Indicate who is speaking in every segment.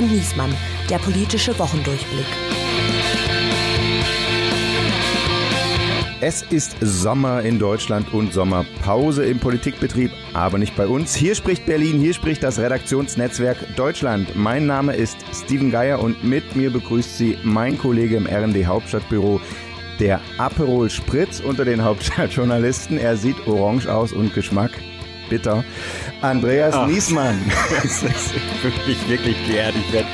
Speaker 1: und Niesmann, der politische Wochendurchblick.
Speaker 2: Es ist Sommer in Deutschland und Sommerpause im Politikbetrieb, aber nicht bei uns. Hier spricht Berlin, hier spricht das Redaktionsnetzwerk Deutschland. Mein Name ist Steven Geier und mit mir begrüßt Sie mein Kollege im RND Hauptstadtbüro, der Aperol Spritz unter den Hauptstadtjournalisten. Er sieht orange aus und Geschmack bitter. Andreas Ach, Niesmann.
Speaker 3: Das ist wirklich, wirklich geehrt. Ich werde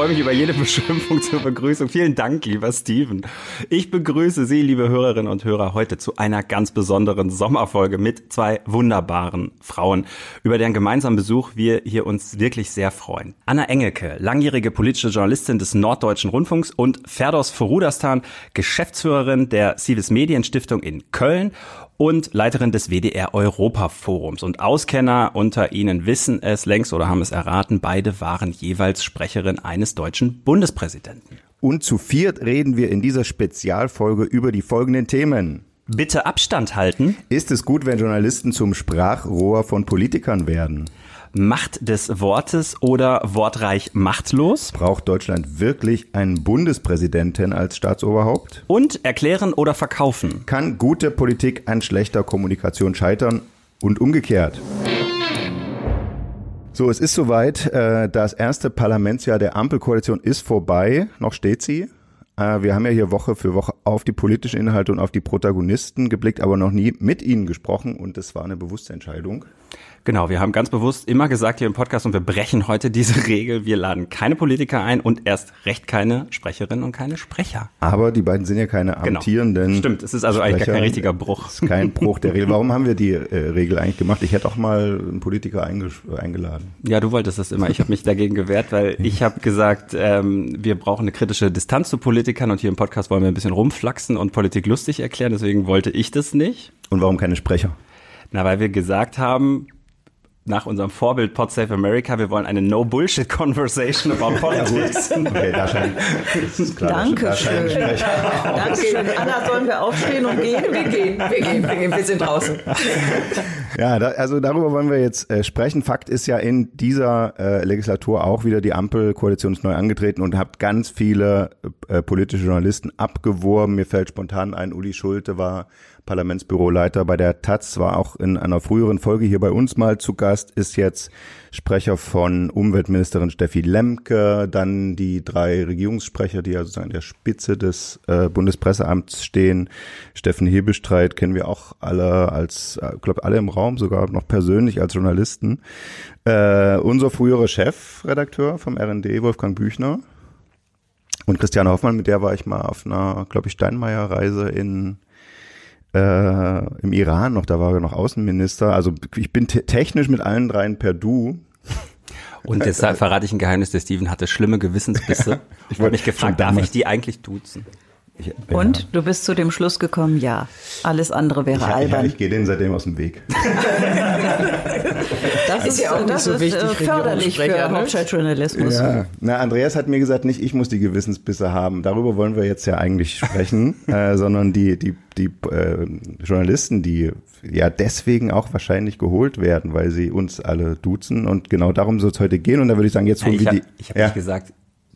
Speaker 3: freue mich über jede Beschimpfung zur Begrüßung. Vielen Dank, lieber Steven. Ich begrüße Sie, liebe Hörerinnen und Hörer, heute zu einer ganz besonderen Sommerfolge mit zwei wunderbaren Frauen, über deren gemeinsamen Besuch wir hier uns wirklich sehr freuen. Anna Engelke, langjährige politische Journalistin des Norddeutschen Rundfunks und Ferdos Forudastan, Geschäftsführerin der Civis Medienstiftung in Köln und Leiterin des WDR Europa Forums. Und Auskenner unter Ihnen wissen es längst oder haben es erraten, beide waren jeweils Sprecherin eines deutschen Bundespräsidenten.
Speaker 2: Und zu viert reden wir in dieser Spezialfolge über die folgenden Themen.
Speaker 3: Bitte Abstand halten.
Speaker 2: Ist es gut, wenn Journalisten zum Sprachrohr von Politikern werden?
Speaker 3: Macht des Wortes oder wortreich machtlos?
Speaker 2: Braucht Deutschland wirklich einen Bundespräsidenten als Staatsoberhaupt?
Speaker 3: Und erklären oder verkaufen?
Speaker 2: Kann gute Politik an schlechter Kommunikation scheitern und umgekehrt? So, es ist soweit. Äh, das erste Parlamentsjahr der Ampelkoalition ist vorbei. Noch steht sie. Äh, wir haben ja hier Woche für Woche auf die politischen Inhalte und auf die Protagonisten geblickt, aber noch nie mit ihnen gesprochen und das war eine bewusste Entscheidung.
Speaker 3: Genau, wir haben ganz bewusst immer gesagt hier im Podcast und wir brechen heute diese Regel. Wir laden keine Politiker ein und erst recht keine Sprecherinnen und keine Sprecher.
Speaker 2: Aber die beiden sind ja keine genau. amtierenden. Genau.
Speaker 3: Stimmt, es ist also Sprecher. eigentlich gar kein richtiger Bruch.
Speaker 2: Es ist kein Bruch der Regel. Warum haben wir die äh, Regel eigentlich gemacht? Ich hätte auch mal einen Politiker eingeladen.
Speaker 3: Ja, du wolltest das immer. Ich habe mich dagegen gewehrt, weil ich habe gesagt, ähm, wir brauchen eine kritische Distanz zu Politikern und hier im Podcast wollen wir ein bisschen rumflaxen und Politik lustig erklären. Deswegen wollte ich das nicht.
Speaker 2: Und warum keine Sprecher?
Speaker 3: Na, weil wir gesagt haben, nach unserem Vorbild Pod Save America, wir wollen eine No-Bullshit-Conversation about Politics. okay,
Speaker 4: da scheint, klar, Dankeschön. Dankeschön. Anna, sollen wir aufstehen und gehen? Wir gehen, wir gehen, wir gehen, wir sind draußen.
Speaker 2: Ja, da, also darüber wollen wir jetzt äh, sprechen. Fakt ist ja, in dieser äh, Legislatur auch wieder die Ampelkoalition ist neu angetreten und habt ganz viele äh, politische Journalisten abgeworben. Mir fällt spontan ein, Uli Schulte war Parlamentsbüroleiter bei der Taz, war auch in einer früheren Folge hier bei uns mal zu Gast, ist jetzt Sprecher von Umweltministerin Steffi Lemke, dann die drei Regierungssprecher, die ja sozusagen an der Spitze des äh, Bundespresseamts stehen. Steffen Hebestreit kennen wir auch alle als, äh, glaube alle im Raum, sogar noch persönlich als Journalisten. Äh, unser früherer Chefredakteur vom RND, Wolfgang Büchner. Und Christiane Hoffmann, mit der war ich mal auf einer, glaube ich, Steinmeier-Reise in äh, im Iran noch, da war er noch Außenminister. Also ich bin technisch mit allen dreien per Du.
Speaker 3: Und deshalb verrate ich ein Geheimnis, der Steven hatte schlimme Gewissensbisse. ich wollte mich gefragt, darf ich die eigentlich duzen?
Speaker 4: Ich, Und ja. du bist zu dem Schluss gekommen, ja. Alles andere wäre
Speaker 2: ich,
Speaker 4: albern.
Speaker 2: Ich, ich gehe denen seitdem aus dem Weg.
Speaker 4: das ist ja auch das so wichtig. Ist, äh, förderlich für? Hauptstadtjournalismus. Ja.
Speaker 2: Na, Andreas hat mir gesagt, nicht ich muss die Gewissensbisse haben. Darüber wollen wir jetzt ja eigentlich sprechen, äh, sondern die die die äh, Journalisten, die ja deswegen auch wahrscheinlich geholt werden, weil sie uns alle duzen und genau darum soll es heute gehen. Und da würde ich sagen, jetzt holen
Speaker 3: wir
Speaker 2: die.
Speaker 3: Ich habe ja. nicht gesagt,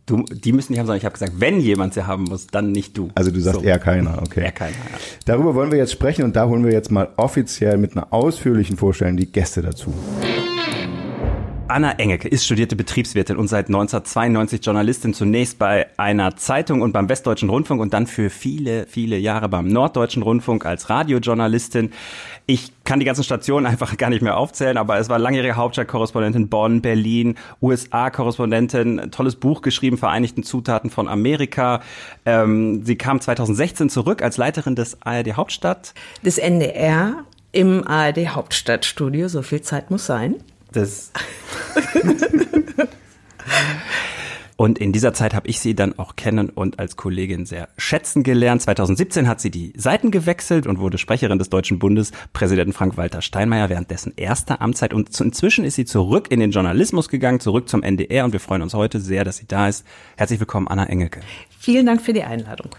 Speaker 3: Du, die müssen nicht haben, sondern ich habe gesagt, wenn jemand sie haben muss, dann nicht du.
Speaker 2: Also du sagst so. eher keiner, okay.
Speaker 3: Eher keiner, ja.
Speaker 2: Darüber wollen wir jetzt sprechen und da holen wir jetzt mal offiziell mit einer ausführlichen Vorstellung die Gäste dazu.
Speaker 3: Anna Engelke ist studierte Betriebswirtin und seit 1992 Journalistin zunächst bei einer Zeitung und beim Westdeutschen Rundfunk und dann für viele, viele Jahre beim Norddeutschen Rundfunk als Radiojournalistin. Ich kann die ganzen Stationen einfach gar nicht mehr aufzählen, aber es war langjährige Hauptstadtkorrespondentin Bonn, Berlin, USA-Korrespondentin, tolles Buch geschrieben, Vereinigten Zutaten von Amerika. Ähm, sie kam 2016 zurück als Leiterin des ARD Hauptstadt.
Speaker 4: Des NDR im ARD Hauptstadtstudio, so viel Zeit muss sein.
Speaker 3: Das Und in dieser Zeit habe ich sie dann auch kennen und als Kollegin sehr schätzen gelernt. 2017 hat sie die Seiten gewechselt und wurde Sprecherin des Deutschen Bundespräsidenten Frank-Walter Steinmeier während dessen erster Amtszeit. Und inzwischen ist sie zurück in den Journalismus gegangen, zurück zum NDR und wir freuen uns heute sehr, dass sie da ist. Herzlich willkommen, Anna Engelke.
Speaker 4: Vielen Dank für die Einladung.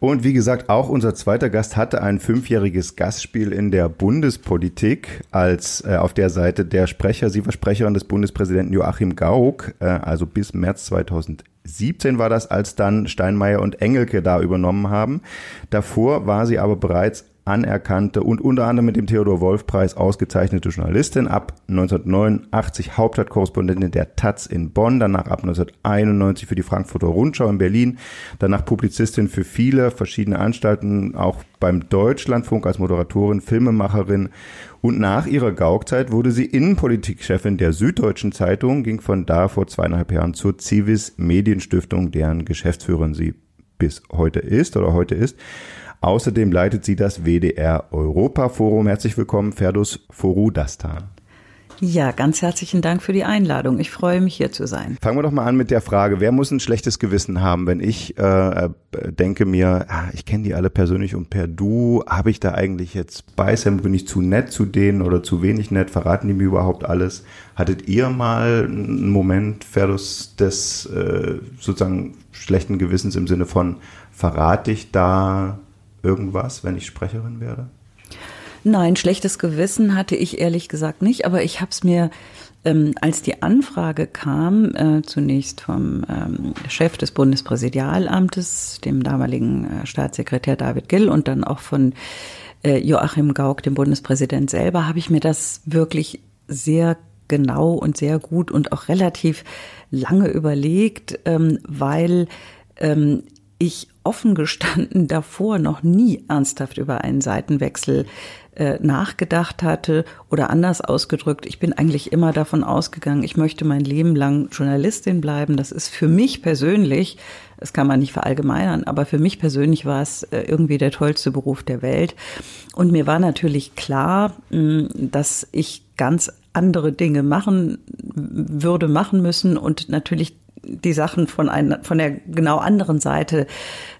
Speaker 2: Und wie gesagt, auch unser zweiter Gast hatte ein fünfjähriges Gastspiel in der Bundespolitik als äh, auf der Seite der Sprecher. Sie war Sprecherin des Bundespräsidenten Joachim Gauck, äh, also bis März 2017 war das, als dann Steinmeier und Engelke da übernommen haben. Davor war sie aber bereits anerkannte und unter anderem mit dem Theodor Wolf Preis ausgezeichnete Journalistin, ab 1989 Hauptstadtkorrespondentin der Taz in Bonn, danach ab 1991 für die Frankfurter Rundschau in Berlin, danach Publizistin für viele verschiedene Anstalten, auch beim Deutschlandfunk als Moderatorin, Filmemacherin und nach ihrer Gaukzeit wurde sie Innenpolitikchefin der Süddeutschen Zeitung, ging von da vor zweieinhalb Jahren zur Civis Medienstiftung, deren Geschäftsführerin sie bis heute ist oder heute ist. Außerdem leitet sie das WDR Europa Forum. Herzlich willkommen, Ferdus Forudastan.
Speaker 4: Ja, ganz herzlichen Dank für die Einladung. Ich freue mich hier zu sein.
Speaker 2: Fangen wir doch mal an mit der Frage, wer muss ein schlechtes Gewissen haben, wenn ich äh, denke mir, ah, ich kenne die alle persönlich und per Du, habe ich da eigentlich jetzt Beißem, bin ich zu nett zu denen oder zu wenig nett, verraten die mir überhaupt alles? Hattet ihr mal einen Moment, Ferdus, des äh, sozusagen schlechten Gewissens im Sinne von, verrate ich da irgendwas, wenn ich Sprecherin werde?
Speaker 4: Nein, schlechtes Gewissen hatte ich ehrlich gesagt nicht, aber ich habe es mir, ähm, als die Anfrage kam, äh, zunächst vom ähm, Chef des Bundespräsidialamtes, dem damaligen äh, Staatssekretär David Gill und dann auch von äh, Joachim Gauck, dem Bundespräsident selber, habe ich mir das wirklich sehr genau und sehr gut und auch relativ lange überlegt, ähm, weil ähm, ich offen gestanden davor noch nie ernsthaft über einen Seitenwechsel äh, nachgedacht hatte oder anders ausgedrückt, ich bin eigentlich immer davon ausgegangen, ich möchte mein Leben lang Journalistin bleiben. Das ist für mich persönlich, das kann man nicht verallgemeinern, aber für mich persönlich war es äh, irgendwie der tollste Beruf der Welt. Und mir war natürlich klar, mh, dass ich ganz andere Dinge machen würde, machen müssen und natürlich die Sachen von, einer, von der genau anderen Seite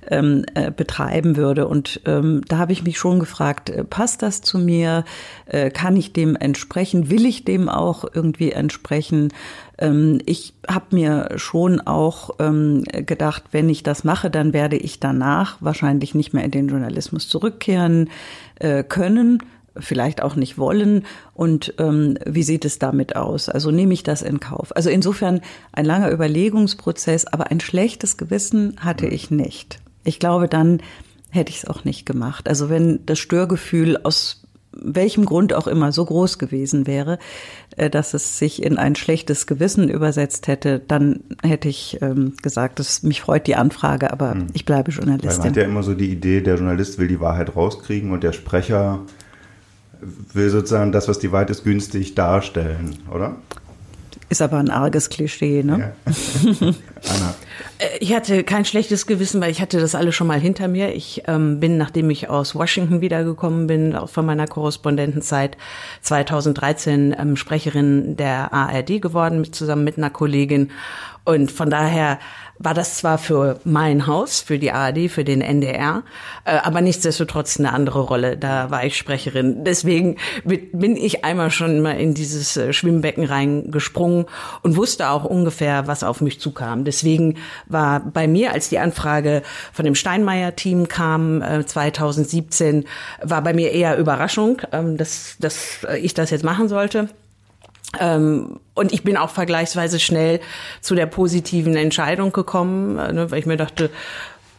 Speaker 4: ähm, äh, betreiben würde. Und ähm, da habe ich mich schon gefragt, äh, passt das zu mir? Äh, kann ich dem entsprechen? Will ich dem auch irgendwie entsprechen? Ähm, ich habe mir schon auch ähm, gedacht, wenn ich das mache, dann werde ich danach wahrscheinlich nicht mehr in den Journalismus zurückkehren äh, können vielleicht auch nicht wollen und ähm, wie sieht es damit aus? Also nehme ich das in Kauf? Also insofern ein langer Überlegungsprozess, aber ein schlechtes Gewissen hatte ich nicht. Ich glaube, dann hätte ich es auch nicht gemacht. Also wenn das Störgefühl aus welchem Grund auch immer so groß gewesen wäre, äh, dass es sich in ein schlechtes Gewissen übersetzt hätte, dann hätte ich ähm, gesagt, dass mich freut die Anfrage, aber hm. ich bleibe Journalistin. Weil
Speaker 2: man hat ja immer so die Idee, der Journalist will die Wahrheit rauskriegen und der Sprecher will sozusagen das, was die Wahrheit ist, günstig darstellen, oder?
Speaker 4: Ist aber ein arges Klischee, ne? Ja.
Speaker 5: Anna. Äh, ich hatte kein schlechtes Gewissen, weil ich hatte das alles schon mal hinter mir. Ich ähm, bin, nachdem ich aus Washington wiedergekommen bin, auch von meiner Korrespondentenzeit 2013 ähm, Sprecherin der ARD geworden, mit, zusammen mit einer Kollegin. Und von daher war das zwar für mein Haus, für die ARD, für den NDR, äh, aber nichtsdestotrotz eine andere Rolle. Da war ich Sprecherin. Deswegen bin ich einmal schon mal in dieses äh, Schwimmbecken reingesprungen und wusste auch ungefähr, was auf mich zukam. Deswegen war bei mir, als die Anfrage von dem Steinmeier-Team kam, 2017, äh, war bei mir eher Überraschung, ähm, dass, dass ich das jetzt machen sollte. Ähm, und ich bin auch vergleichsweise schnell zu der positiven Entscheidung gekommen, äh, ne, weil ich mir dachte,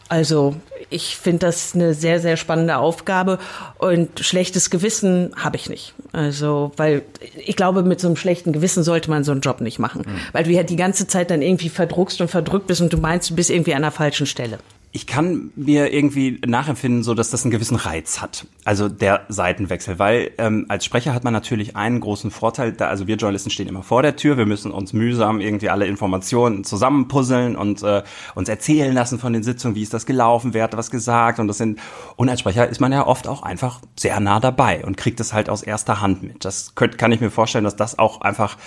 Speaker 5: also ich finde das eine sehr, sehr spannende Aufgabe und schlechtes Gewissen habe ich nicht. Also, weil ich glaube, mit so einem schlechten Gewissen sollte man so einen Job nicht machen, mhm. weil du ja die ganze Zeit dann irgendwie verdruckst und verdrückt bist und du meinst, du bist irgendwie an der falschen Stelle
Speaker 3: ich kann mir irgendwie nachempfinden, so dass das einen gewissen Reiz hat. Also der Seitenwechsel, weil ähm, als Sprecher hat man natürlich einen großen Vorteil. Da, also wir Journalisten stehen immer vor der Tür. Wir müssen uns mühsam irgendwie alle Informationen zusammenpuzzeln und äh, uns erzählen lassen von den Sitzungen, wie ist das gelaufen, wer hat was gesagt und das sind. Und als Sprecher ist man ja oft auch einfach sehr nah dabei und kriegt es halt aus erster Hand mit. Das könnt, kann ich mir vorstellen, dass das auch einfach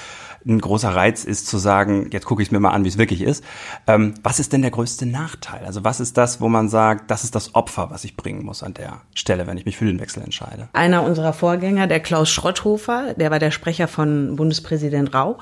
Speaker 3: ein großer Reiz ist zu sagen, jetzt gucke ich mir mal an, wie es wirklich ist. Ähm, was ist denn der größte Nachteil? Also was ist das, wo man sagt, das ist das Opfer, was ich bringen muss an der Stelle, wenn ich mich für den Wechsel entscheide?
Speaker 5: Einer unserer Vorgänger, der Klaus Schrotthofer, der war der Sprecher von Bundespräsident Rau.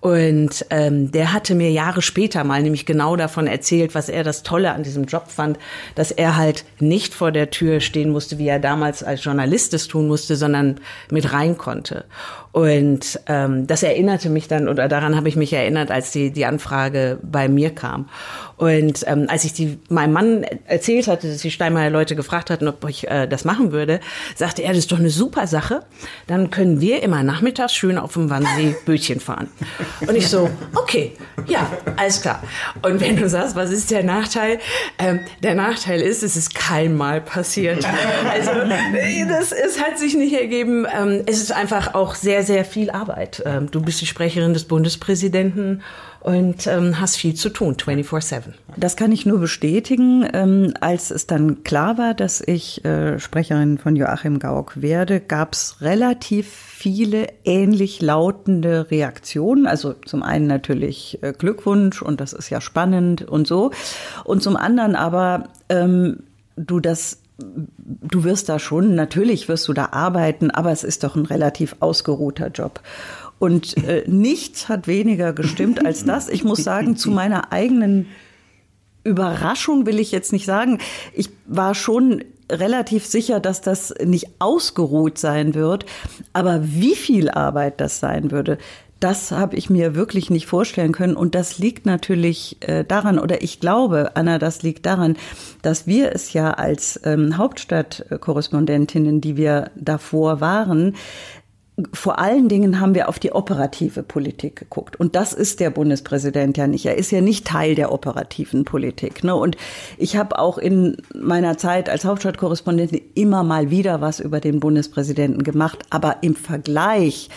Speaker 5: Und ähm, der hatte mir Jahre später mal nämlich genau davon erzählt, was er das Tolle an diesem Job fand, dass er halt nicht vor der Tür stehen musste, wie er damals als Journalist es tun musste, sondern mit rein konnte. Und ähm, das erinnerte mich dann, oder daran habe ich mich erinnert, als die, die Anfrage bei mir kam. Und ähm, als ich die meinem Mann erzählt hatte, dass die Steinmeier Leute gefragt hatten, ob ich äh, das machen würde, sagte er, das ist doch eine super Sache. Dann können wir immer nachmittags schön auf dem Wannsee Bötchen fahren. Und ich so, okay, ja, alles klar. Und wenn du sagst, was ist der Nachteil? Ähm, der Nachteil ist, es ist kein Mal passiert. Also das es hat sich nicht ergeben. Ähm, es ist einfach auch sehr, sehr viel Arbeit. Ähm, du bist die Sprecherin des Bundespräsidenten und ähm, hast viel zu tun, 24-7.
Speaker 4: Das kann ich nur bestätigen. Ähm, als es dann klar war, dass ich äh, Sprecherin von Joachim Gauck werde, gab es relativ viele ähnlich lautende Reaktionen. Also zum einen natürlich äh, Glückwunsch und das ist ja spannend und so. Und zum anderen aber, ähm, du das du wirst da schon, natürlich wirst du da arbeiten, aber es ist doch ein relativ ausgeruhter Job. Und äh, nichts hat weniger gestimmt als das. Ich muss sagen, zu meiner eigenen Überraschung will ich jetzt nicht sagen. Ich war schon relativ sicher, dass das nicht ausgeruht sein wird. Aber wie viel Arbeit das sein würde, das habe ich mir wirklich nicht vorstellen können. Und das liegt natürlich äh, daran, oder ich glaube, Anna, das liegt daran, dass wir es ja als ähm, Hauptstadtkorrespondentinnen, die wir davor waren, vor allen Dingen haben wir auf die operative Politik geguckt. Und das ist der Bundespräsident ja nicht. Er ist ja nicht Teil der operativen Politik. Ne? Und ich habe auch in meiner Zeit als Hauptstadtkorrespondentin immer mal wieder was über den Bundespräsidenten gemacht. Aber im Vergleich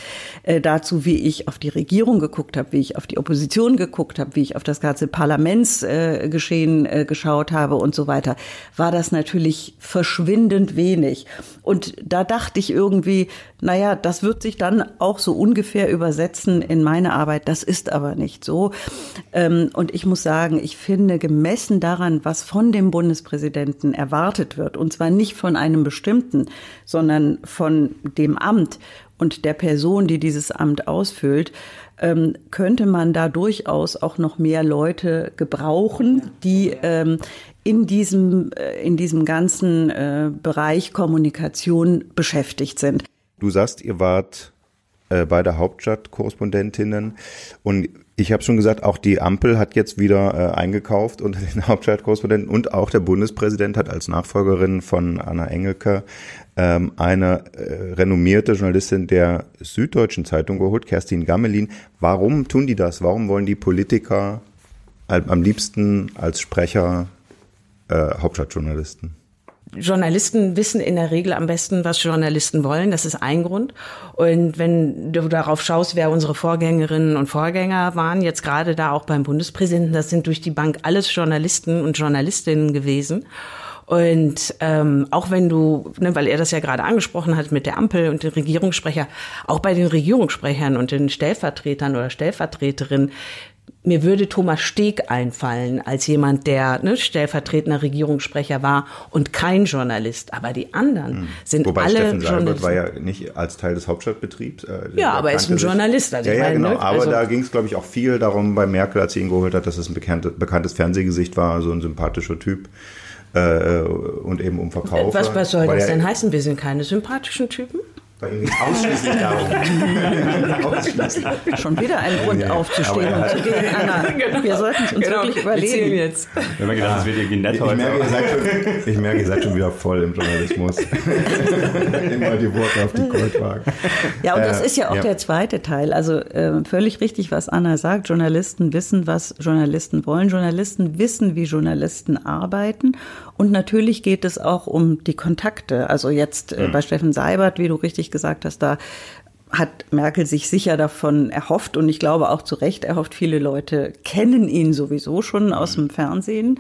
Speaker 4: äh, dazu, wie ich auf die Regierung geguckt habe, wie ich auf die Opposition geguckt habe, wie ich auf das ganze Parlamentsgeschehen äh, äh, geschaut habe und so weiter, war das natürlich verschwindend wenig. Und da dachte ich irgendwie, naja, das wird sich dann auch so ungefähr übersetzen in meine Arbeit. Das ist aber nicht so. Ähm, und ich muss sagen, ich finde, gemessen daran, was von dem Bundespräsidenten erwartet wird, und zwar nicht von einem bestimmten, sondern von dem Amt und der Person, die dieses Amt ausfüllt, ähm, könnte man da durchaus auch noch mehr Leute gebrauchen, die ähm, in diesem, äh, in diesem ganzen äh, Bereich Kommunikation beschäftigt sind.
Speaker 2: Du sagst, ihr wart äh, beide Hauptstadtkorrespondentinnen und ich habe schon gesagt, auch die Ampel hat jetzt wieder äh, eingekauft unter den Hauptstadtkorrespondenten und auch der Bundespräsident hat als Nachfolgerin von Anna Engelke ähm, eine äh, renommierte Journalistin der Süddeutschen Zeitung geholt, Kerstin Gammelin. Warum tun die das? Warum wollen die Politiker am liebsten als Sprecher äh, Hauptstadtjournalisten?
Speaker 5: Journalisten wissen in der Regel am besten, was Journalisten wollen. Das ist ein Grund. Und wenn du darauf schaust, wer unsere Vorgängerinnen und Vorgänger waren, jetzt gerade da auch beim Bundespräsidenten, das sind durch die Bank alles Journalisten und Journalistinnen gewesen. Und ähm, auch wenn du, ne, weil er das ja gerade angesprochen hat mit der Ampel und den Regierungssprecher, auch bei den Regierungssprechern und den Stellvertretern oder Stellvertreterinnen, mir würde Thomas Steg einfallen als jemand, der ne, stellvertretender Regierungssprecher war und kein Journalist. Aber die anderen hm. sind
Speaker 2: Wobei
Speaker 5: alle
Speaker 2: Steffen
Speaker 5: Journalisten.
Speaker 2: war ja nicht als Teil des Hauptstadtbetriebs. Äh,
Speaker 5: ja, aber er ist ein sich. Journalist.
Speaker 2: Also ja, ja, meine, genau. Ne? Aber also, da ging es, glaube ich, auch viel darum bei Merkel, als sie ihn geholt hat, dass es ein bekannte, bekanntes Fernsehgesicht war, so ein sympathischer Typ. Äh, und eben um Verkauf.
Speaker 5: Was, was soll das denn heißen? Wir sind keine sympathischen Typen?
Speaker 2: Bei ihm geht ausschließlich darum.
Speaker 4: ausschließlich. Schon wieder ein Grund aufzustehen und zu gehen, Anna. Genau. Wir sollten es uns genau. wirklich überlegen. Wir
Speaker 3: jetzt. Wir haben gedacht, es wird irgendwie nett
Speaker 2: ich,
Speaker 3: heute.
Speaker 2: Merke, ihr seid schon, ich merke, ihr seid schon wieder voll im Journalismus. Immer die Worte auf die Goldwagen.
Speaker 4: Ja, und das äh, ist ja auch ja. der zweite Teil. Also äh, völlig richtig, was Anna sagt. Journalisten wissen, was Journalisten wollen. Journalisten wissen, wie Journalisten arbeiten. Und natürlich geht es auch um die Kontakte. Also jetzt äh, mhm. bei Steffen Seibert, wie du richtig gesagt hast, da hat Merkel sich sicher davon erhofft und ich glaube auch zu Recht erhofft. Viele Leute kennen ihn sowieso schon aus dem Fernsehen.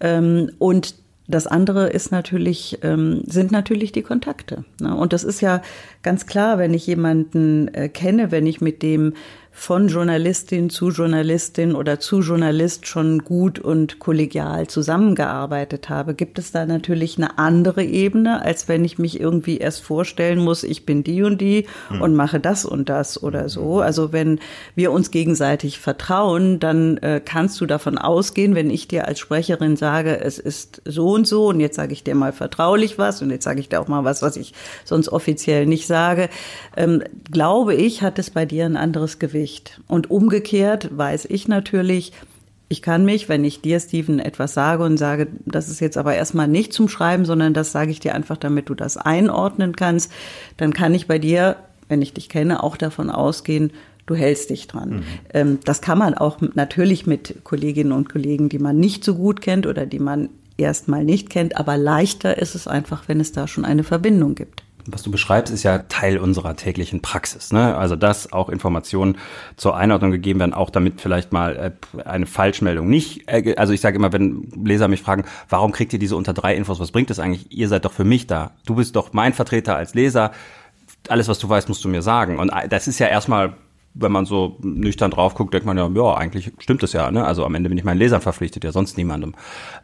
Speaker 4: Ähm, und das andere ist natürlich, ähm, sind natürlich die Kontakte. Ne? Und das ist ja ganz klar, wenn ich jemanden äh, kenne, wenn ich mit dem von Journalistin zu Journalistin oder zu Journalist schon gut und kollegial zusammengearbeitet habe, gibt es da natürlich eine andere Ebene, als wenn ich mich irgendwie erst vorstellen muss, ich bin die und die mhm. und mache das und das oder so. Also wenn wir uns gegenseitig vertrauen, dann äh, kannst du davon ausgehen, wenn ich dir als Sprecherin sage, es ist so und so und jetzt sage ich dir mal vertraulich was und jetzt sage ich dir auch mal was, was ich sonst offiziell nicht sage, ähm, glaube ich, hat es bei dir ein anderes Gewicht. Gewicht. Und umgekehrt weiß ich natürlich, ich kann mich, wenn ich dir, Steven, etwas sage und sage, das ist jetzt aber erstmal nicht zum Schreiben, sondern das sage ich dir einfach, damit du das einordnen kannst, dann kann ich bei dir, wenn ich dich kenne, auch davon ausgehen, du hältst dich dran. Mhm. Ähm, das kann man auch natürlich mit Kolleginnen und Kollegen, die man nicht so gut kennt oder die man erstmal nicht kennt, aber leichter ist es einfach, wenn es da schon eine Verbindung gibt
Speaker 3: was du beschreibst, ist ja Teil unserer täglichen Praxis. Ne? Also dass auch Informationen zur Einordnung gegeben werden, auch damit vielleicht mal äh, eine Falschmeldung nicht. Äh, also ich sage immer, wenn Leser mich fragen, warum kriegt ihr diese unter drei Infos? Was bringt das eigentlich? Ihr seid doch für mich da. Du bist doch mein Vertreter als Leser. Alles, was du weißt, musst du mir sagen. Und äh, das ist ja erstmal wenn man so nüchtern drauf guckt, denkt man ja, ja, eigentlich stimmt es ja. Ne? Also am Ende bin ich meinen Lesern verpflichtet, ja sonst niemandem.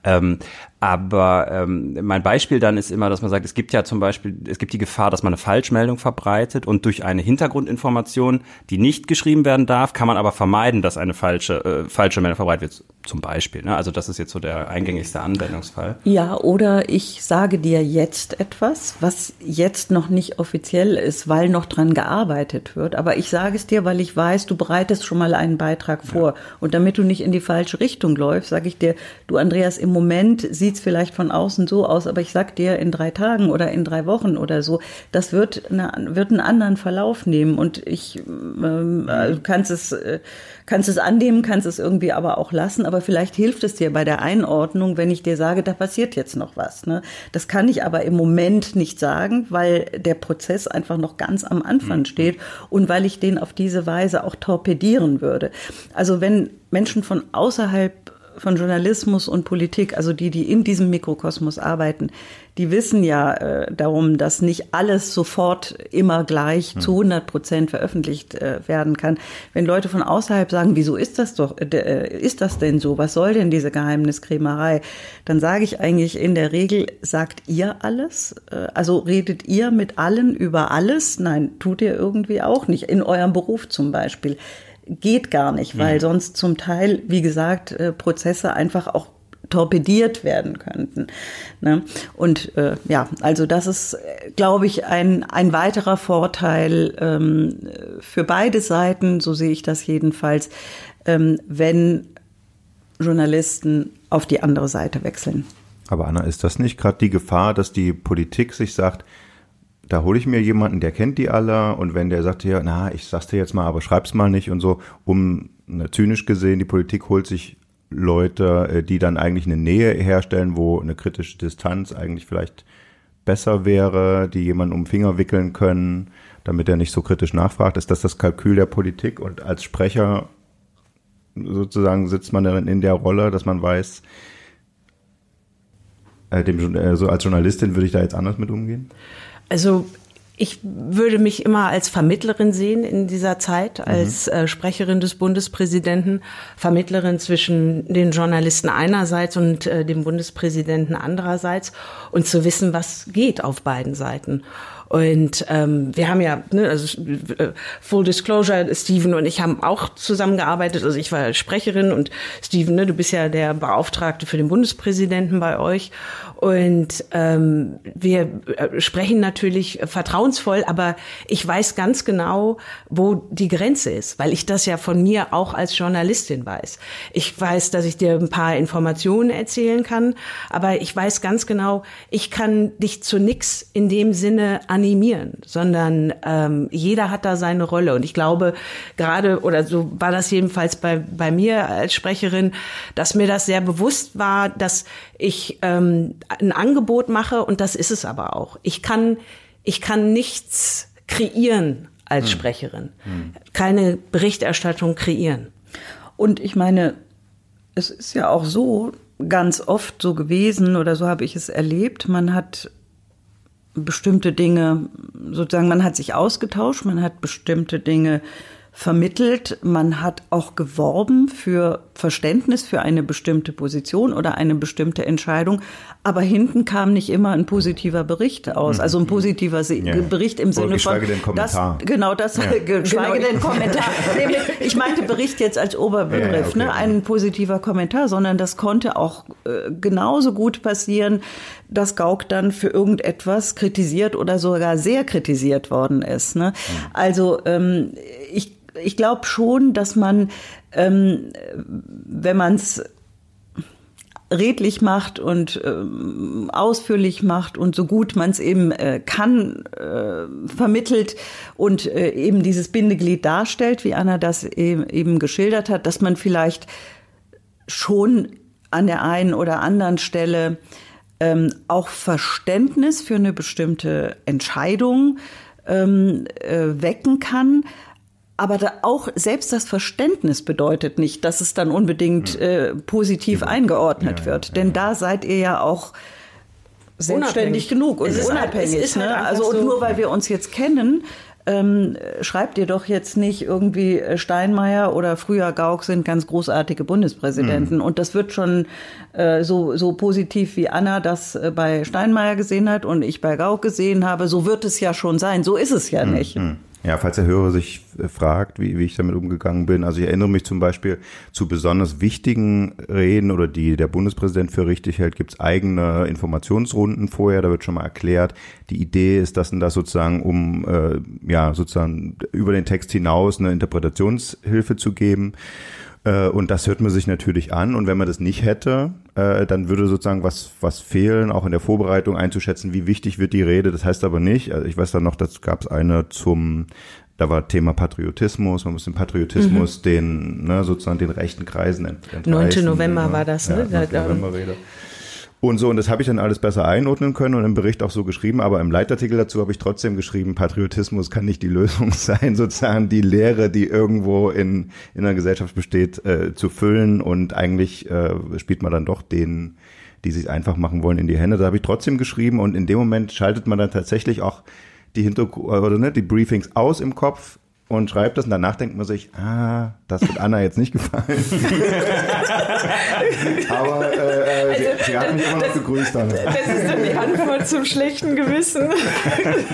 Speaker 3: Ähm, aber ähm, mein Beispiel dann ist immer, dass man sagt, es gibt ja zum Beispiel, es gibt die Gefahr, dass man eine Falschmeldung verbreitet und durch eine Hintergrundinformation, die nicht geschrieben werden darf, kann man aber vermeiden, dass eine falsche, äh, falsche Meldung verbreitet wird. Zum Beispiel. Ne? Also das ist jetzt so der eingängigste Anwendungsfall.
Speaker 4: Ja, oder ich sage dir jetzt etwas, was jetzt noch nicht offiziell ist, weil noch dran gearbeitet wird. Aber ich sage es dir, weil ich weiß, du bereitest schon mal einen Beitrag vor. Ja. Und damit du nicht in die falsche Richtung läufst, sage ich dir, du Andreas, im Moment sieht es vielleicht von außen so aus, aber ich sag dir, in drei Tagen oder in drei Wochen oder so, das wird, eine, wird einen anderen Verlauf nehmen. Und ich ähm, äh, kannst es, äh, kannst es annehmen, kannst es irgendwie aber auch lassen aber vielleicht hilft es dir bei der Einordnung, wenn ich dir sage, da passiert jetzt noch was. Ne? Das kann ich aber im Moment nicht sagen, weil der Prozess einfach noch ganz am Anfang mhm. steht und weil ich den auf diese Weise auch torpedieren würde. Also wenn Menschen von außerhalb von Journalismus und Politik, also die, die in diesem Mikrokosmos arbeiten, die wissen ja äh, darum, dass nicht alles sofort immer gleich hm. zu 100 Prozent veröffentlicht äh, werden kann. Wenn Leute von außerhalb sagen, wieso ist das doch, äh, ist das denn so? Was soll denn diese Geheimniskrämerei? Dann sage ich eigentlich in der Regel, sagt ihr alles? Äh, also redet ihr mit allen über alles? Nein, tut ihr irgendwie auch nicht. In eurem Beruf zum Beispiel geht gar nicht, weil mhm. sonst zum Teil, wie gesagt, äh, Prozesse einfach auch torpediert werden könnten. Ne? Und äh, ja, also das ist, glaube ich, ein, ein weiterer Vorteil ähm, für beide Seiten, so sehe ich das jedenfalls, ähm, wenn Journalisten auf die andere Seite wechseln.
Speaker 2: Aber Anna, ist das nicht gerade die Gefahr, dass die Politik sich sagt, da hole ich mir jemanden, der kennt die alle und wenn der sagt, ja, na, ich sag's dir jetzt mal, aber schreib's mal nicht und so, um ne, zynisch gesehen, die Politik holt sich Leute, äh, die dann eigentlich eine Nähe herstellen, wo eine kritische Distanz eigentlich vielleicht besser wäre, die jemanden um den Finger wickeln können, damit er nicht so kritisch nachfragt. Ist das das Kalkül der Politik? Und als Sprecher sozusagen sitzt man dann in der Rolle, dass man weiß, äh, dem, äh, so als Journalistin würde ich da jetzt anders mit umgehen?
Speaker 5: Also ich würde mich immer als Vermittlerin sehen in dieser Zeit, mhm. als äh, Sprecherin des Bundespräsidenten, Vermittlerin zwischen den Journalisten einerseits und äh, dem Bundespräsidenten andererseits und zu wissen, was geht auf beiden Seiten. Und ähm, wir haben ja, ne, also äh, Full Disclosure, Steven und ich haben auch zusammengearbeitet. Also ich war Sprecherin und Steven, ne, du bist ja der Beauftragte für den Bundespräsidenten bei euch. Und ähm, wir äh, sprechen natürlich vertrauensvoll, aber ich weiß ganz genau, wo die Grenze ist, weil ich das ja von mir auch als Journalistin weiß. Ich weiß, dass ich dir ein paar Informationen erzählen kann, aber ich weiß ganz genau, ich kann dich zu nix in dem Sinne animieren, sondern ähm, jeder hat da seine Rolle. Und ich glaube, gerade, oder so war das jedenfalls bei, bei mir als Sprecherin, dass mir das sehr bewusst war, dass ich ähm, ein Angebot mache und das ist es aber auch. Ich kann, ich kann nichts kreieren als hm. Sprecherin. Hm. Keine Berichterstattung kreieren.
Speaker 4: Und ich meine, es ist ja auch so ganz oft so gewesen oder so habe ich es erlebt. Man hat bestimmte Dinge, sozusagen, man hat sich ausgetauscht, man hat bestimmte Dinge vermittelt, man hat auch geworben für Verständnis für eine bestimmte Position oder eine bestimmte Entscheidung, aber hinten kam nicht immer ein positiver Bericht aus, also ein positiver ja. Bericht im Sinne von
Speaker 2: denn Kommentar.
Speaker 4: Das, genau das ja. geschweige genau. denn Kommentar. ich meinte Bericht jetzt als Oberbegriff, ja, okay, ne, ein positiver Kommentar, sondern das konnte auch äh, genauso gut passieren, dass Gauck dann für irgendetwas kritisiert oder sogar sehr kritisiert worden ist. Ne? Also ähm, ich ich glaube schon, dass man, ähm, wenn man es redlich macht und ähm, ausführlich macht und so gut man es eben äh, kann, äh, vermittelt und äh, eben dieses Bindeglied darstellt, wie Anna das eben, eben geschildert hat, dass man vielleicht schon an der einen oder anderen Stelle ähm, auch Verständnis für eine bestimmte Entscheidung ähm, äh, wecken kann, aber da auch selbst das Verständnis bedeutet nicht, dass es dann unbedingt hm. äh, positiv eingeordnet ja, wird. Ja, Denn da seid ihr ja auch selbstständig genug und es unabhängig. Halt, ne? halt also und nur weil wir uns jetzt kennen, ähm, schreibt ihr doch jetzt nicht irgendwie äh, Steinmeier oder früher Gauck sind ganz großartige Bundespräsidenten. Mhm. Und das wird schon äh, so, so positiv wie Anna das äh, bei Steinmeier gesehen hat und ich bei Gauck gesehen habe. So wird es ja schon sein. So ist es ja mhm. nicht. Mhm.
Speaker 2: Ja, falls der Hörer sich äh, fragt, wie, wie ich damit umgegangen bin. Also ich erinnere mich zum Beispiel zu besonders wichtigen Reden oder die der Bundespräsident für richtig hält, gibt's eigene Informationsrunden vorher. Da wird schon mal erklärt, die Idee ist, dass das sozusagen, um äh, ja sozusagen über den Text hinaus eine Interpretationshilfe zu geben. Äh, und das hört man sich natürlich an. Und wenn man das nicht hätte, äh, dann würde sozusagen was, was fehlen, auch in der Vorbereitung einzuschätzen, wie wichtig wird die Rede. Das heißt aber nicht, also ich weiß dann noch, das gab es eine zum, da war Thema Patriotismus, man muss den Patriotismus mhm. den, ne, sozusagen den rechten Kreisen
Speaker 5: entreißen. 9. November ne? war das, ne? Ja, 9. November-Rede.
Speaker 2: Und so, und das habe ich dann alles besser einordnen können und im Bericht auch so geschrieben, aber im Leitartikel dazu habe ich trotzdem geschrieben, Patriotismus kann nicht die Lösung sein, sozusagen die Lehre, die irgendwo in, in einer Gesellschaft besteht, äh, zu füllen und eigentlich äh, spielt man dann doch denen, die sich einfach machen wollen, in die Hände. Da habe ich trotzdem geschrieben und in dem Moment schaltet man dann tatsächlich auch die Hinter oder ne, die Briefings aus im Kopf, und schreibt das und danach denkt man sich, ah, das wird Anna jetzt nicht gefallen. Aber äh, also, sie, sie, hat mich immer noch gegrüßt damit.
Speaker 5: Das ist dann die Antwort zum schlechten Gewissen.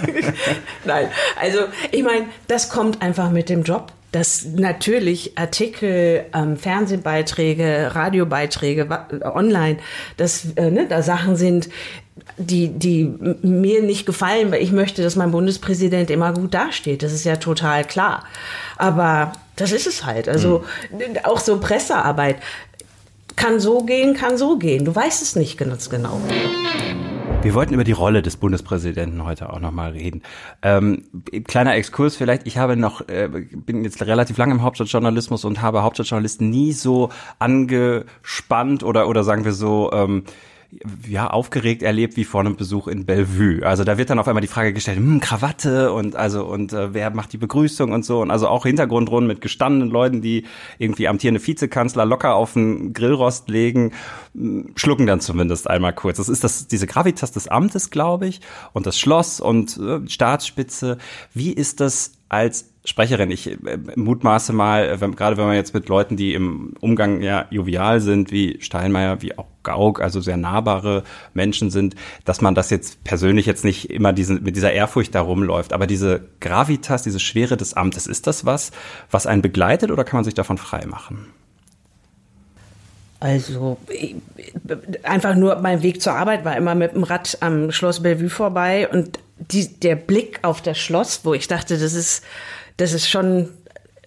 Speaker 5: Nein, also ich meine, das kommt einfach mit dem Job dass natürlich Artikel, ähm, Fernsehbeiträge, Radiobeiträge, online, dass äh, ne, da Sachen sind, die, die mir nicht gefallen, weil ich möchte, dass mein Bundespräsident immer gut dasteht. Das ist ja total klar. Aber das ist es halt. Also mhm. auch so Pressearbeit kann so gehen, kann so gehen. Du weißt es nicht ganz genau.
Speaker 3: Wir wollten über die Rolle des Bundespräsidenten heute auch nochmal reden. Ähm, kleiner Exkurs vielleicht. Ich habe noch, äh, bin jetzt relativ lange im Hauptstadtjournalismus und habe Hauptstadtjournalisten nie so angespannt oder, oder sagen wir so, ähm, ja, aufgeregt erlebt wie vor einem Besuch in Bellevue. Also da wird dann auf einmal die Frage gestellt, hm, Krawatte und also und äh, wer macht die Begrüßung und so und also auch Hintergrundrunden mit gestandenen Leuten, die irgendwie amtierende Vizekanzler locker auf den Grillrost legen, hm, schlucken dann zumindest einmal kurz. Das ist das diese Gravitas des Amtes, glaube ich, und das Schloss und äh, Staatsspitze. Wie ist das als Sprecherin. Ich äh, mutmaße mal, äh, wenn, gerade wenn man jetzt mit Leuten, die im Umgang ja jovial sind, wie Steinmeier, wie auch Gauck, also sehr nahbare Menschen sind, dass man das jetzt persönlich jetzt nicht immer diesen, mit dieser Ehrfurcht da rumläuft. Aber diese Gravitas, diese Schwere des Amtes, ist das was, was einen begleitet oder kann man sich davon frei machen?
Speaker 5: Also einfach nur mein Weg zur Arbeit war immer mit dem Rad am Schloss Bellevue vorbei und die, der Blick auf das Schloss, wo ich dachte, das ist das ist schon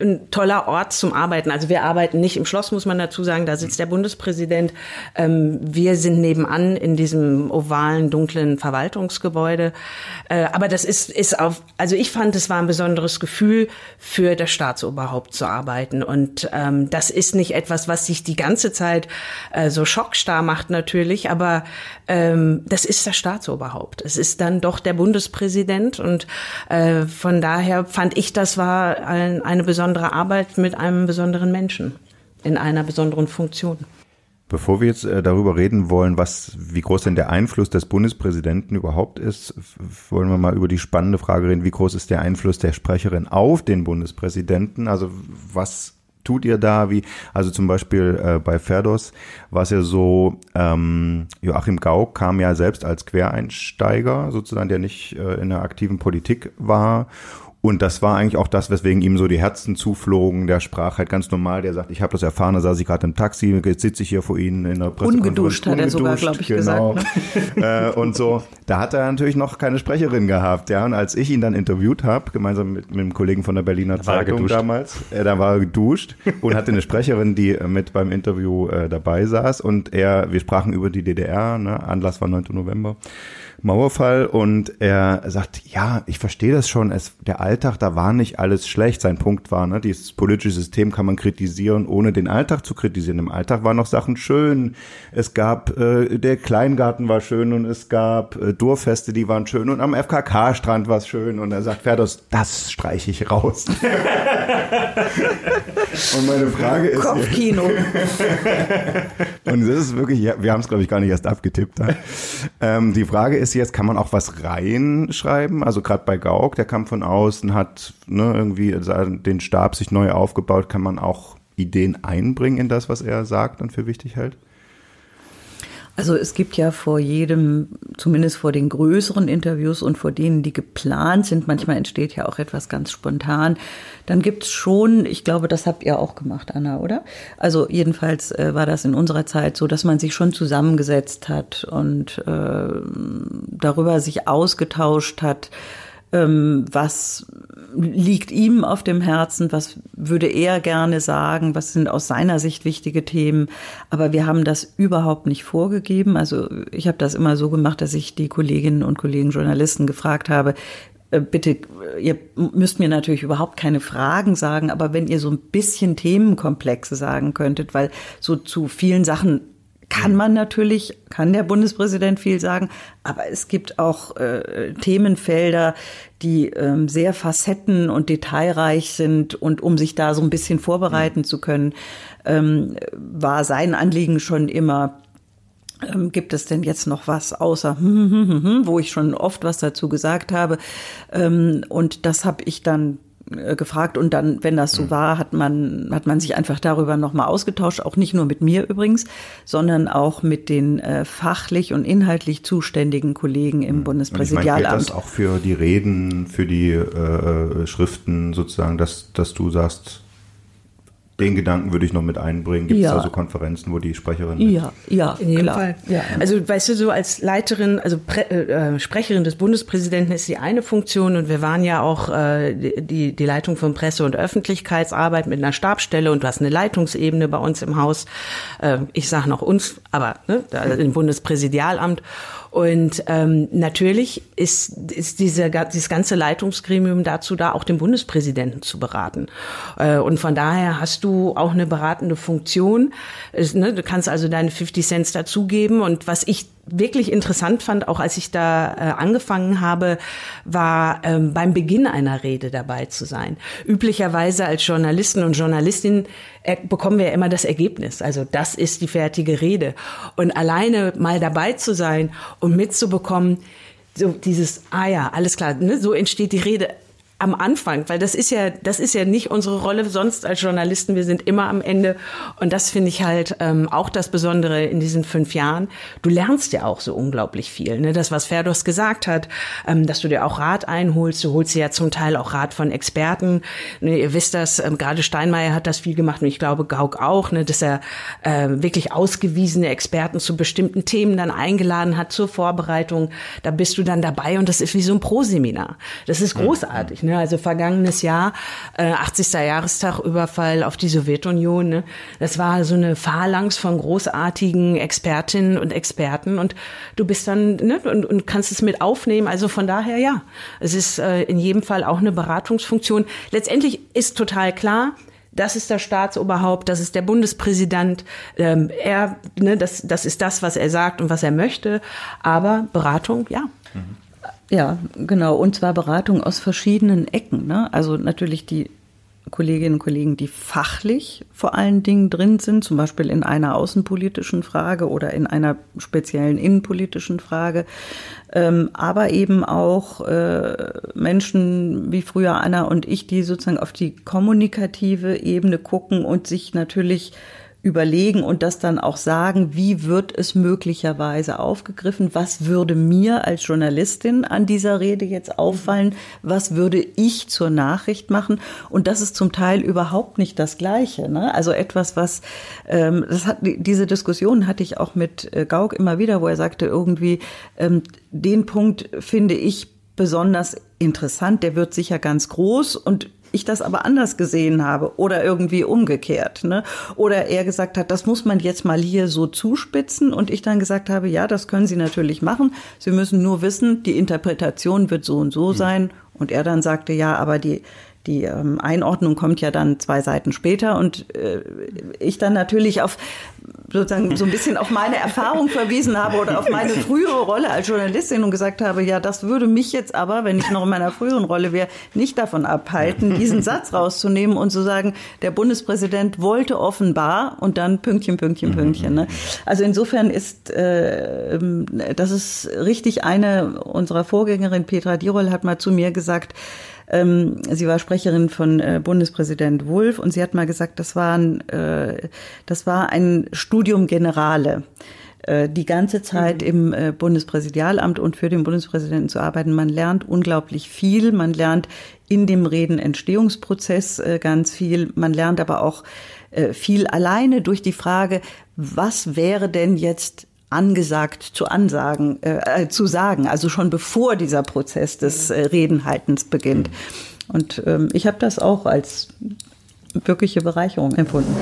Speaker 5: ein toller Ort zum Arbeiten. Also wir arbeiten nicht im Schloss, muss man dazu sagen. Da sitzt der Bundespräsident. Ähm, wir sind nebenan in diesem ovalen, dunklen Verwaltungsgebäude. Äh, aber das ist, ist auf, also ich fand, es war ein besonderes Gefühl, für das Staatsoberhaupt zu arbeiten. Und ähm, das ist nicht etwas, was sich die ganze Zeit äh, so schockstarr macht natürlich, aber ähm, das ist das Staatsoberhaupt. Es ist dann doch der Bundespräsident und äh, von daher fand ich, das war ein, eine besondere besondere Arbeit mit einem besonderen Menschen in einer besonderen Funktion.
Speaker 2: Bevor wir jetzt äh, darüber reden wollen, was, wie groß denn der Einfluss des Bundespräsidenten überhaupt ist, wollen wir mal über die spannende Frage reden, wie groß ist der Einfluss der Sprecherin auf den Bundespräsidenten? Also was tut ihr da? Wie, also zum Beispiel äh, bei Ferdos war es ja so, ähm, Joachim Gauck kam ja selbst als Quereinsteiger, sozusagen, der nicht äh, in der aktiven Politik war und das war eigentlich auch das, weswegen ihm so die Herzen zuflogen. Der sprach halt ganz normal. Der sagt, ich habe das erfahren, da saß ich gerade im Taxi, jetzt sitze ich hier vor Ihnen in der
Speaker 4: Pressekonferenz. Ungeduscht hat er sogar, glaube ich, genau. gesagt.
Speaker 2: Ne? und so, da hat er natürlich noch keine Sprecherin gehabt. Ja, und als ich ihn dann interviewt habe, gemeinsam mit, mit einem Kollegen von der Berliner da Zeitung damals, äh, da war er geduscht und hatte eine Sprecherin, die äh, mit beim Interview äh, dabei saß. Und er, wir sprachen über die DDR, ne? Anlass war 9. November. Mauerfall und er sagt, ja, ich verstehe das schon, es, der Alltag, da war nicht alles schlecht. Sein Punkt war, ne, dieses politische System kann man kritisieren, ohne den Alltag zu kritisieren. Im Alltag waren noch Sachen schön. Es gab, äh, der Kleingarten war schön und es gab äh, Durfeste, die waren schön und am FKK-Strand war es schön und er sagt, Ferdos, das streiche ich raus. und meine Frage ist...
Speaker 4: Kopfkino.
Speaker 2: und das ist wirklich, ja, wir haben es glaube ich gar nicht erst abgetippt. Ähm, die Frage ist, ist jetzt, kann man auch was reinschreiben? Also gerade bei Gauck, der kam von außen, hat ne, irgendwie den Stab sich neu aufgebaut, kann man auch Ideen einbringen in das, was er sagt und für wichtig hält?
Speaker 4: Also es gibt ja vor jedem, zumindest vor den größeren Interviews und vor denen, die geplant sind, manchmal entsteht ja auch etwas ganz spontan, dann gibt es schon, ich glaube, das habt ihr auch gemacht, Anna, oder? Also jedenfalls äh, war das in unserer Zeit so, dass man sich schon zusammengesetzt hat und äh, darüber sich ausgetauscht hat, ähm, was liegt ihm auf dem Herzen, was würde er gerne sagen, was sind aus seiner Sicht wichtige Themen. Aber wir haben das überhaupt nicht vorgegeben. Also ich habe das immer so gemacht, dass ich die Kolleginnen und Kollegen Journalisten gefragt habe, äh, bitte, ihr müsst mir natürlich überhaupt keine Fragen sagen, aber wenn ihr so ein bisschen Themenkomplexe sagen könntet, weil so zu vielen Sachen kann man natürlich, kann der Bundespräsident viel sagen, aber es gibt auch äh, Themenfelder, die ähm, sehr facetten- und detailreich sind. Und um sich da so ein bisschen vorbereiten mhm. zu können, ähm, war sein Anliegen schon immer, ähm, gibt es denn jetzt noch was außer, wo ich schon oft was dazu gesagt habe. Ähm, und das habe ich dann äh, gefragt und dann, wenn das so mhm. war, hat man, hat man sich einfach darüber nochmal ausgetauscht, auch nicht nur mit mir übrigens, sondern auch mit den äh, fachlich und inhaltlich zuständigen Kollegen im Bundespräsidialamt. Und ich meine,
Speaker 2: das auch für die Reden, für die äh, Schriften sozusagen, dass, dass du sagst, den Gedanken würde ich noch mit einbringen. Gibt es ja. da so Konferenzen, wo die Sprecherin.
Speaker 5: Ja, ja, in jedem klar. Fall. Ja. Also weißt du, so als Leiterin, also Prä äh, Sprecherin des Bundespräsidenten ist die eine Funktion und wir waren ja auch äh, die, die Leitung von Presse- und Öffentlichkeitsarbeit mit einer Stabsstelle und du hast eine Leitungsebene bei uns im Haus. Äh, ich sage noch uns, aber ne, im Bundespräsidialamt. Und ähm, natürlich ist, ist diese, dieses ganze Leitungsgremium dazu da, auch den Bundespräsidenten zu beraten. Äh, und von daher hast du auch eine beratende Funktion. Es, ne, du kannst also deine 50 Cents dazugeben. Und was ich wirklich interessant fand, auch als ich da äh, angefangen habe, war ähm, beim Beginn einer Rede dabei zu sein. Üblicherweise als Journalisten und Journalistin äh, bekommen wir ja immer das Ergebnis. Also das ist die fertige Rede. Und alleine mal dabei zu sein und mitzubekommen, so dieses, ah ja, alles klar, ne, so entsteht die Rede am Anfang, weil das ist ja, das ist ja nicht unsere Rolle sonst als Journalisten. Wir sind immer am Ende. Und das finde ich halt ähm, auch das Besondere in diesen fünf Jahren. Du lernst ja auch so unglaublich viel. Ne? Das, was Ferdos gesagt hat, ähm, dass du dir auch Rat einholst. Du holst dir ja zum Teil auch Rat von Experten. Ne, ihr wisst das, ähm, gerade Steinmeier hat das viel gemacht und ich glaube Gauck auch, ne, dass er äh, wirklich ausgewiesene Experten zu bestimmten Themen dann eingeladen hat zur Vorbereitung. Da bist du dann dabei und das ist wie so ein Proseminar. Das ist mhm. großartig. Ne? Ne? Also vergangenes Jahr, äh, 80. Jahrestag Überfall auf die Sowjetunion. Ne? Das war so eine Phalanx von großartigen Expertinnen und Experten und du bist dann ne, und, und kannst es mit aufnehmen. Also von daher ja, es ist äh, in jedem Fall auch eine Beratungsfunktion. Letztendlich ist total klar, das ist das Staatsoberhaupt, das ist der Bundespräsident. Ähm, er, ne, das, das ist das, was er sagt und was er möchte. Aber Beratung, ja. Mhm.
Speaker 4: Ja, genau. Und zwar Beratung aus verschiedenen Ecken. Ne? Also natürlich die Kolleginnen und Kollegen, die fachlich vor allen Dingen drin sind, zum Beispiel in einer außenpolitischen Frage oder in einer speziellen innenpolitischen Frage, ähm, aber eben auch äh, Menschen wie früher Anna und ich, die sozusagen auf die kommunikative Ebene gucken und sich natürlich überlegen und das dann auch sagen, wie wird es möglicherweise aufgegriffen, was würde mir als Journalistin an dieser Rede jetzt auffallen, was würde ich zur Nachricht machen und das ist zum Teil überhaupt nicht das Gleiche. Ne? Also etwas, was, ähm, das hat, diese Diskussion hatte ich auch mit äh, Gauck immer wieder, wo er sagte irgendwie, ähm, den Punkt finde ich besonders interessant, der wird sicher ganz groß und ich das aber anders gesehen habe oder irgendwie umgekehrt. Ne? Oder er gesagt hat, das muss man jetzt mal hier so zuspitzen und ich dann gesagt habe, ja, das können Sie natürlich machen. Sie müssen nur wissen, die Interpretation wird so und so hm. sein. Und er dann sagte, ja, aber die die ähm, Einordnung kommt ja dann zwei Seiten später und äh, ich dann natürlich auf sozusagen so ein bisschen auf meine Erfahrung verwiesen habe oder auf meine frühere Rolle als Journalistin und gesagt habe, ja, das würde mich jetzt aber, wenn ich noch in meiner früheren Rolle wäre, nicht davon abhalten, diesen Satz rauszunehmen und zu sagen, der Bundespräsident wollte offenbar und dann Pünktchen, Pünktchen, Pünktchen. Ne? Also insofern ist äh, das ist richtig eine unserer Vorgängerin Petra Dirol hat mal zu mir gesagt, ähm, sie war Sprecherin von äh, Bundespräsident Wulff und sie hat mal gesagt, das war ein, äh, das war ein Studium Generale äh, die ganze Zeit mhm. im äh, Bundespräsidialamt und für den Bundespräsidenten zu arbeiten. Man lernt unglaublich viel. Man lernt in dem Redenentstehungsprozess äh, ganz viel. Man lernt aber auch viel alleine durch die Frage, was wäre denn jetzt angesagt zu ansagen, äh, zu sagen, also schon bevor dieser Prozess des äh, Redenhaltens beginnt. Und ähm, ich habe das auch als wirkliche Bereicherung empfunden.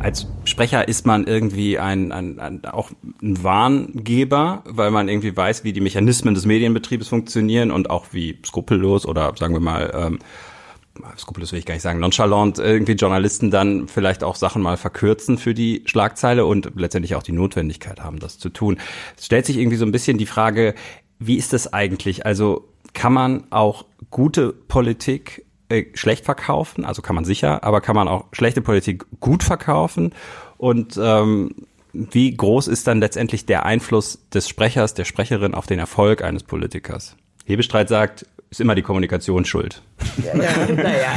Speaker 3: Als Sprecher ist man irgendwie ein, ein, ein, auch ein Warngeber, weil man irgendwie weiß, wie die Mechanismen des Medienbetriebes funktionieren und auch wie skrupellos oder sagen wir mal ähm, skrupellos will ich gar nicht sagen, nonchalant irgendwie Journalisten dann vielleicht auch Sachen mal verkürzen für die Schlagzeile und letztendlich auch die Notwendigkeit haben, das zu tun. Es stellt sich irgendwie so ein bisschen die Frage, wie ist das eigentlich? Also kann man auch gute Politik äh, schlecht verkaufen? Also kann man sicher, aber kann man auch schlechte Politik gut verkaufen? Und ähm, wie groß ist dann letztendlich der Einfluss des Sprechers, der Sprecherin auf den Erfolg eines Politikers? Hebestreit sagt, ist immer die Kommunikation schuld. Ja, ja, naja.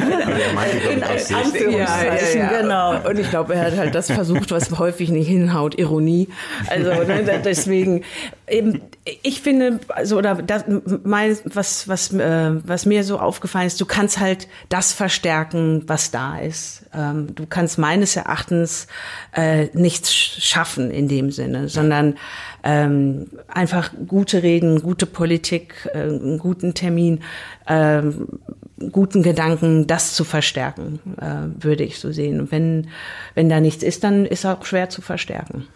Speaker 5: Also ja, ja, genau. Und ich glaube, er hat halt das versucht, was häufig nicht hinhaut, Ironie. Also ne, deswegen, eben, ich finde, also oder das, mein, was was äh, was mir so aufgefallen ist, du kannst halt das verstärken, was da ist. Ähm, du kannst meines Erachtens äh, nichts schaffen in dem Sinne, sondern ähm, einfach gute Reden, gute Politik, äh, einen guten Termin, äh, guten Gedanken, das zu verstärken, äh, würde ich so sehen. Und wenn, wenn da nichts ist, dann ist auch schwer zu verstärken.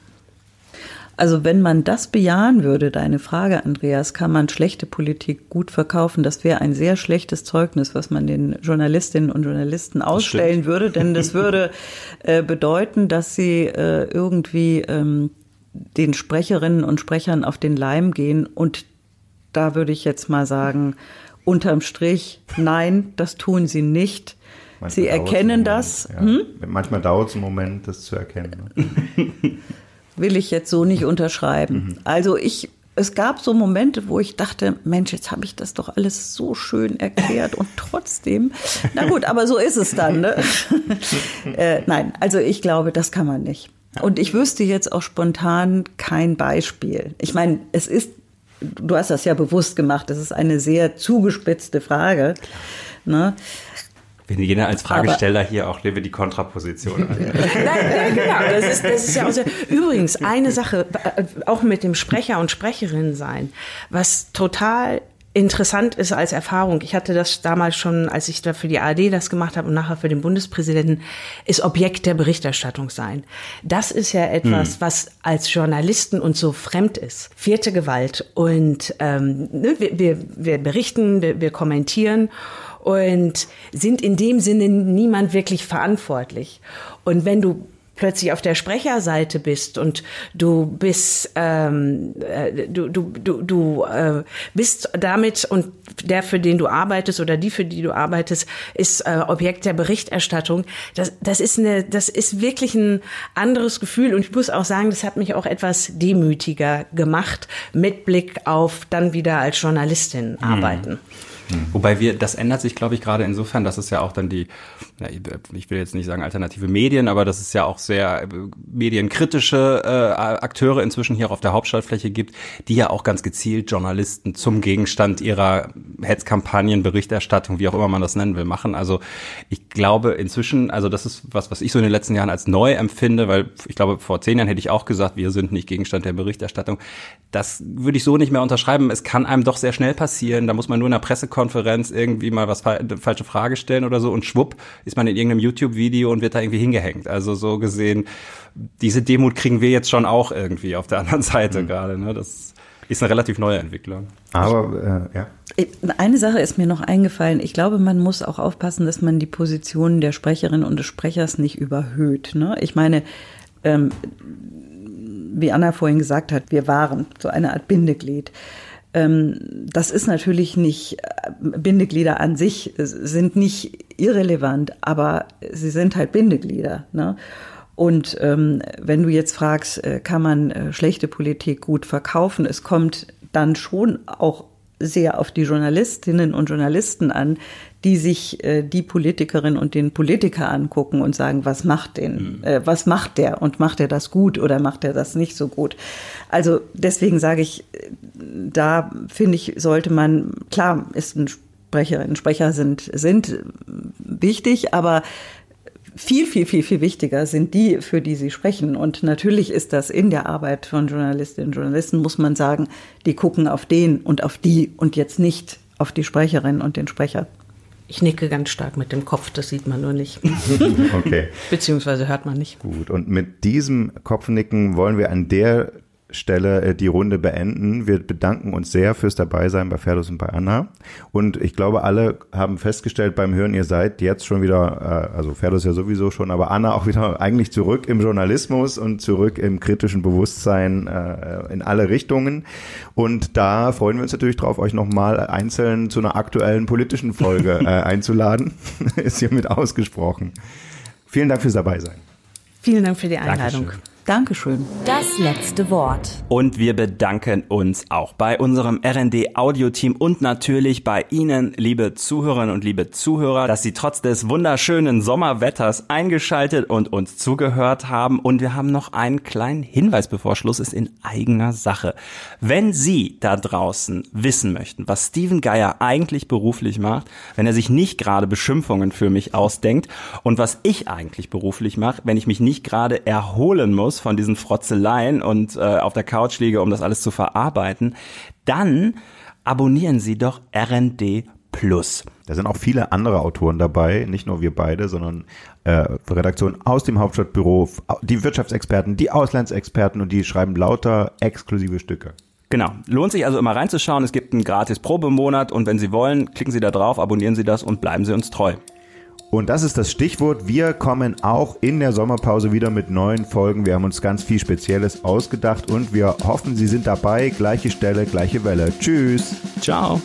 Speaker 4: Also wenn man das bejahen würde, deine Frage, Andreas, kann man schlechte Politik gut verkaufen? Das wäre ein sehr schlechtes Zeugnis, was man den Journalistinnen und Journalisten ausstellen würde, denn das würde äh, bedeuten, dass sie äh, irgendwie ähm, den Sprecherinnen und Sprechern auf den Leim gehen. Und da würde ich jetzt mal sagen, unterm Strich, nein, das tun sie nicht. Manchmal sie erkennen das.
Speaker 2: Ja. Hm? Manchmal dauert es einen Moment, das zu erkennen.
Speaker 4: Ne? Will ich jetzt so nicht unterschreiben. Mhm. Also ich es gab so Momente, wo ich dachte, Mensch, jetzt habe ich das doch alles so schön erklärt und trotzdem, na gut, aber so ist es dann. Ne? äh, nein, also ich glaube, das kann man nicht. Und ich wüsste jetzt auch spontan kein Beispiel. Ich meine, es ist, du hast das ja bewusst gemacht, das ist eine sehr zugespitzte Frage. Ne?
Speaker 3: Gehen ja als Fragesteller Aber, hier auch die Kontraposition an.
Speaker 5: Nein, genau. Das ist, das ist ja auch sehr, übrigens eine Sache, äh, auch mit dem Sprecher und Sprecherin sein, was total interessant ist als Erfahrung. Ich hatte das damals schon, als ich da für die ARD das gemacht habe und nachher für den Bundespräsidenten, ist Objekt der Berichterstattung sein. Das ist ja etwas, hm. was als Journalisten uns so fremd ist. Vierte Gewalt. Und ähm, ne, wir, wir, wir berichten, wir, wir kommentieren und sind in dem Sinne niemand wirklich verantwortlich. Und wenn du plötzlich auf der Sprecherseite bist und du bist ähm, äh, du du du du äh, bist damit und der für den du arbeitest oder die für die du arbeitest ist äh, Objekt der Berichterstattung das das ist eine das ist wirklich ein anderes Gefühl und ich muss auch sagen das hat mich auch etwas demütiger gemacht mit Blick auf dann wieder als Journalistin mhm. arbeiten
Speaker 3: Mhm. Wobei wir, das ändert sich, glaube ich, gerade insofern, dass es ja auch dann die, ich will jetzt nicht sagen alternative Medien, aber dass es ja auch sehr äh, medienkritische äh, Akteure inzwischen hier auf der Hauptstadtfläche gibt, die ja auch ganz gezielt Journalisten zum Gegenstand ihrer Hetzkampagnen, Berichterstattung, wie auch immer man das nennen will, machen. Also ich glaube inzwischen, also das ist was, was ich so in den letzten Jahren als neu empfinde, weil ich glaube, vor zehn Jahren hätte ich auch gesagt, wir sind nicht Gegenstand der Berichterstattung. Das würde ich so nicht mehr unterschreiben. Es kann einem doch sehr schnell passieren. Da muss man nur in Presse Pressekonferenz irgendwie mal was falsche Frage stellen oder so und schwupp ist man in irgendeinem YouTube-Video und wird da irgendwie hingehängt. Also so gesehen, diese Demut kriegen wir jetzt schon auch irgendwie auf der anderen Seite mhm. gerade. Ne? Das ist eine relativ neue Entwicklung.
Speaker 2: Aber äh, ja.
Speaker 4: Eine Sache ist mir noch eingefallen. Ich glaube, man muss auch aufpassen, dass man die Positionen der Sprecherin und des Sprechers nicht überhöht. Ne? Ich meine, ähm, wie Anna vorhin gesagt hat, wir waren so eine Art Bindeglied. Ähm, das ist natürlich nicht, äh, Bindeglieder an sich sind nicht irrelevant, aber sie sind halt Bindeglieder. Ne? Und ähm, wenn du jetzt fragst, äh, kann man äh, schlechte Politik gut verkaufen, es kommt dann schon auch sehr auf die Journalistinnen und Journalisten an, die sich äh, die Politikerin und den Politiker angucken und sagen, was macht den, mhm. äh, was macht der und macht er das gut oder macht er das nicht so gut. Also deswegen sage ich, da finde ich, sollte man, klar, ist ein Sprecherinnen, Sprecher sind, sind wichtig, aber viel, viel, viel, viel wichtiger sind die, für die sie sprechen. Und natürlich ist das in der Arbeit von Journalistinnen und Journalisten, muss man sagen, die gucken auf den und auf die und jetzt nicht auf die Sprecherin und den Sprecher.
Speaker 5: Ich nicke ganz stark mit dem Kopf, das sieht man nur nicht.
Speaker 2: okay.
Speaker 5: Beziehungsweise hört man nicht.
Speaker 2: Gut, und mit diesem Kopfnicken wollen wir an der Stelle äh, die Runde beenden. Wir bedanken uns sehr fürs Dabeisein bei Ferdus und bei Anna. Und ich glaube, alle haben festgestellt beim Hören, ihr seid jetzt schon wieder, äh, also Ferdus ja sowieso schon, aber Anna auch wieder eigentlich zurück im Journalismus und zurück im kritischen Bewusstsein äh, in alle Richtungen. Und da freuen wir uns natürlich drauf, euch nochmal einzeln zu einer aktuellen politischen Folge äh, einzuladen. Ist hiermit ausgesprochen. Vielen Dank fürs Dabeisein.
Speaker 5: Vielen Dank für die Einladung.
Speaker 4: Dankeschön. Dankeschön.
Speaker 1: Das letzte Wort.
Speaker 3: Und wir bedanken uns auch bei unserem RND Audio-Team und natürlich bei Ihnen, liebe Zuhörerinnen und liebe Zuhörer, dass Sie trotz des wunderschönen Sommerwetters eingeschaltet und uns zugehört haben. Und wir haben noch einen kleinen Hinweis, bevor Schluss ist, in eigener Sache. Wenn Sie da draußen wissen möchten, was Steven Geier eigentlich beruflich macht, wenn er sich nicht gerade Beschimpfungen für mich ausdenkt und was ich eigentlich beruflich mache, wenn ich mich nicht gerade erholen muss, raus von diesen Frotzeleien und äh, auf der Couch liege, um das alles zu verarbeiten, dann abonnieren Sie doch RND Plus.
Speaker 2: Da sind auch viele andere Autoren dabei, nicht nur wir beide, sondern äh, Redaktionen aus dem Hauptstadtbüro, die Wirtschaftsexperten, die Auslandsexperten und die schreiben lauter exklusive Stücke.
Speaker 3: Genau. Lohnt sich also immer reinzuschauen. Es gibt einen gratis Probemonat und wenn Sie wollen, klicken Sie da drauf, abonnieren Sie das und bleiben Sie uns treu.
Speaker 2: Und das ist das Stichwort. Wir kommen auch in der Sommerpause wieder mit neuen Folgen. Wir haben uns ganz viel Spezielles ausgedacht und wir hoffen, Sie sind dabei. Gleiche Stelle, gleiche Welle. Tschüss.
Speaker 3: Ciao.